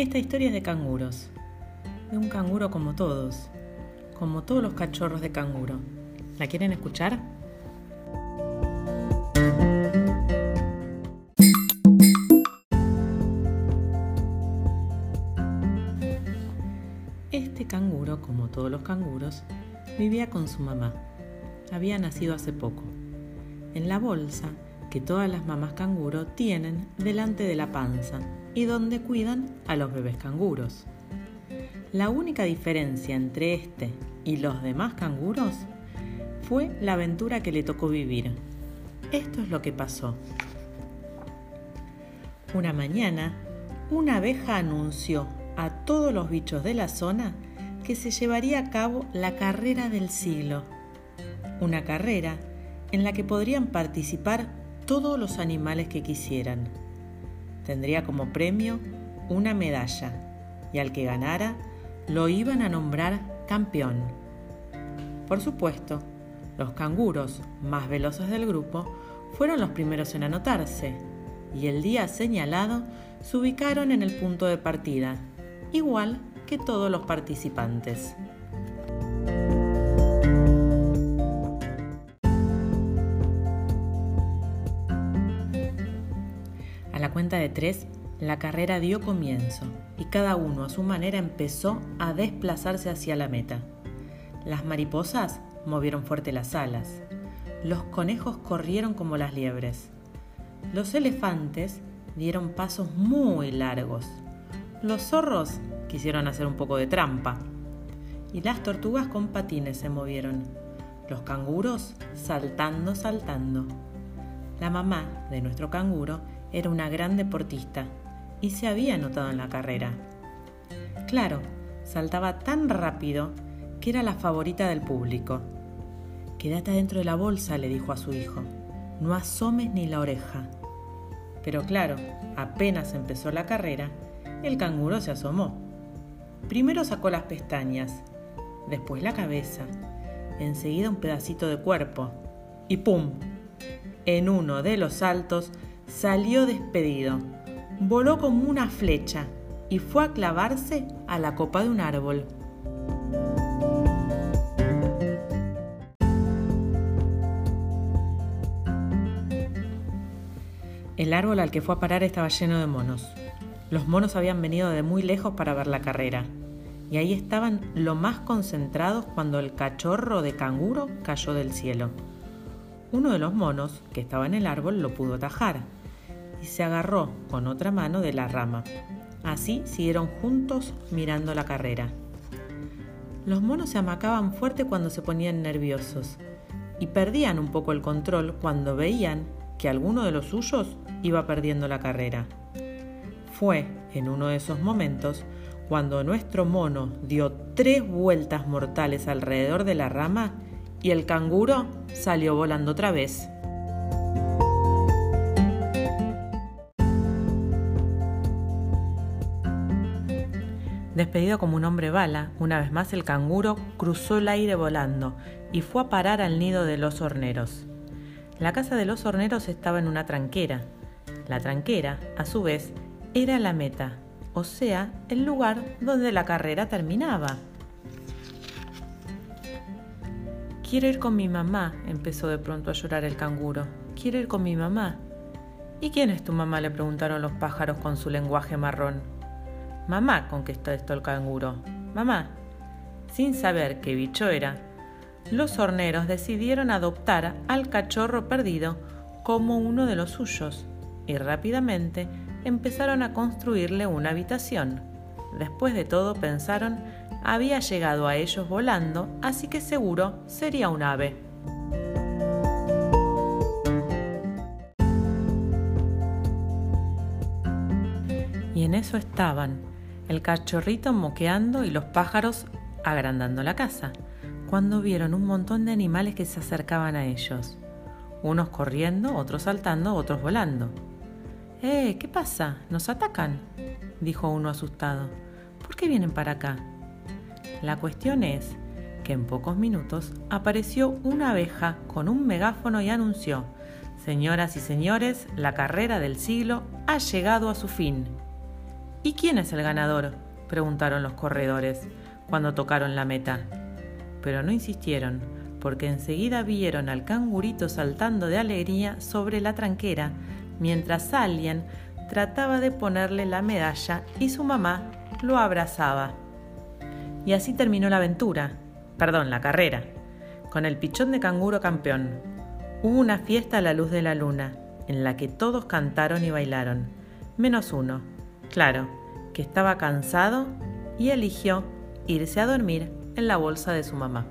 Esta historia es de canguros, de un canguro como todos, como todos los cachorros de canguro. ¿La quieren escuchar? Este canguro, como todos los canguros, vivía con su mamá. Había nacido hace poco. En la bolsa que todas las mamás canguro tienen delante de la panza y donde cuidan a los bebés canguros. La única diferencia entre este y los demás canguros fue la aventura que le tocó vivir. Esto es lo que pasó. Una mañana, una abeja anunció a todos los bichos de la zona que se llevaría a cabo la carrera del siglo. Una carrera en la que podrían participar todos los animales que quisieran. Tendría como premio una medalla y al que ganara lo iban a nombrar campeón. Por supuesto, los canguros más veloces del grupo fueron los primeros en anotarse y el día señalado se ubicaron en el punto de partida, igual que todos los participantes. De tres, la carrera dio comienzo y cada uno a su manera empezó a desplazarse hacia la meta. Las mariposas movieron fuerte las alas. Los conejos corrieron como las liebres. Los elefantes dieron pasos muy largos. Los zorros quisieron hacer un poco de trampa. Y las tortugas con patines se movieron. Los canguros saltando, saltando. La mamá de nuestro canguro era una gran deportista y se había anotado en la carrera. Claro, saltaba tan rápido que era la favorita del público. Quédate dentro de la bolsa, le dijo a su hijo. No asomes ni la oreja. Pero claro, apenas empezó la carrera, el canguro se asomó. Primero sacó las pestañas, después la cabeza, enseguida un pedacito de cuerpo y ¡pum! En uno de los saltos salió despedido, voló como una flecha y fue a clavarse a la copa de un árbol. El árbol al que fue a parar estaba lleno de monos. Los monos habían venido de muy lejos para ver la carrera, y ahí estaban lo más concentrados cuando el cachorro de canguro cayó del cielo. Uno de los monos, que estaba en el árbol, lo pudo atajar, y se agarró con otra mano de la rama. Así siguieron juntos mirando la carrera. Los monos se amacaban fuerte cuando se ponían nerviosos y perdían un poco el control cuando veían que alguno de los suyos iba perdiendo la carrera. Fue en uno de esos momentos cuando nuestro mono dio tres vueltas mortales alrededor de la rama y el canguro salió volando otra vez. Despedido como un hombre bala, una vez más el canguro cruzó el aire volando y fue a parar al nido de los horneros. La casa de los horneros estaba en una tranquera. La tranquera, a su vez, era la meta, o sea, el lugar donde la carrera terminaba. Quiero ir con mi mamá, empezó de pronto a llorar el canguro. Quiero ir con mi mamá. ¿Y quién es tu mamá? le preguntaron los pájaros con su lenguaje marrón. Mamá, contestó esto el canguro. Mamá. Sin saber qué bicho era, los horneros decidieron adoptar al cachorro perdido como uno de los suyos y rápidamente empezaron a construirle una habitación. Después de todo pensaron, había llegado a ellos volando, así que seguro sería un ave. Y en eso estaban, el cachorrito moqueando y los pájaros agrandando la casa, cuando vieron un montón de animales que se acercaban a ellos, unos corriendo, otros saltando, otros volando. ¡Eh! ¿Qué pasa? ¿Nos atacan? dijo uno asustado. ¿Por qué vienen para acá? La cuestión es que en pocos minutos apareció una abeja con un megáfono y anunció, Señoras y señores, la carrera del siglo ha llegado a su fin ¿Y quién es el ganador? preguntaron los corredores cuando tocaron la meta. Pero no insistieron, porque enseguida vieron al cangurito saltando de alegría sobre la tranquera, mientras alguien trataba de ponerle la medalla y su mamá lo abrazaba. Y así terminó la aventura, perdón, la carrera, con el pichón de canguro campeón. Hubo una fiesta a la luz de la luna, en la que todos cantaron y bailaron, menos uno, claro, que estaba cansado y eligió irse a dormir en la bolsa de su mamá.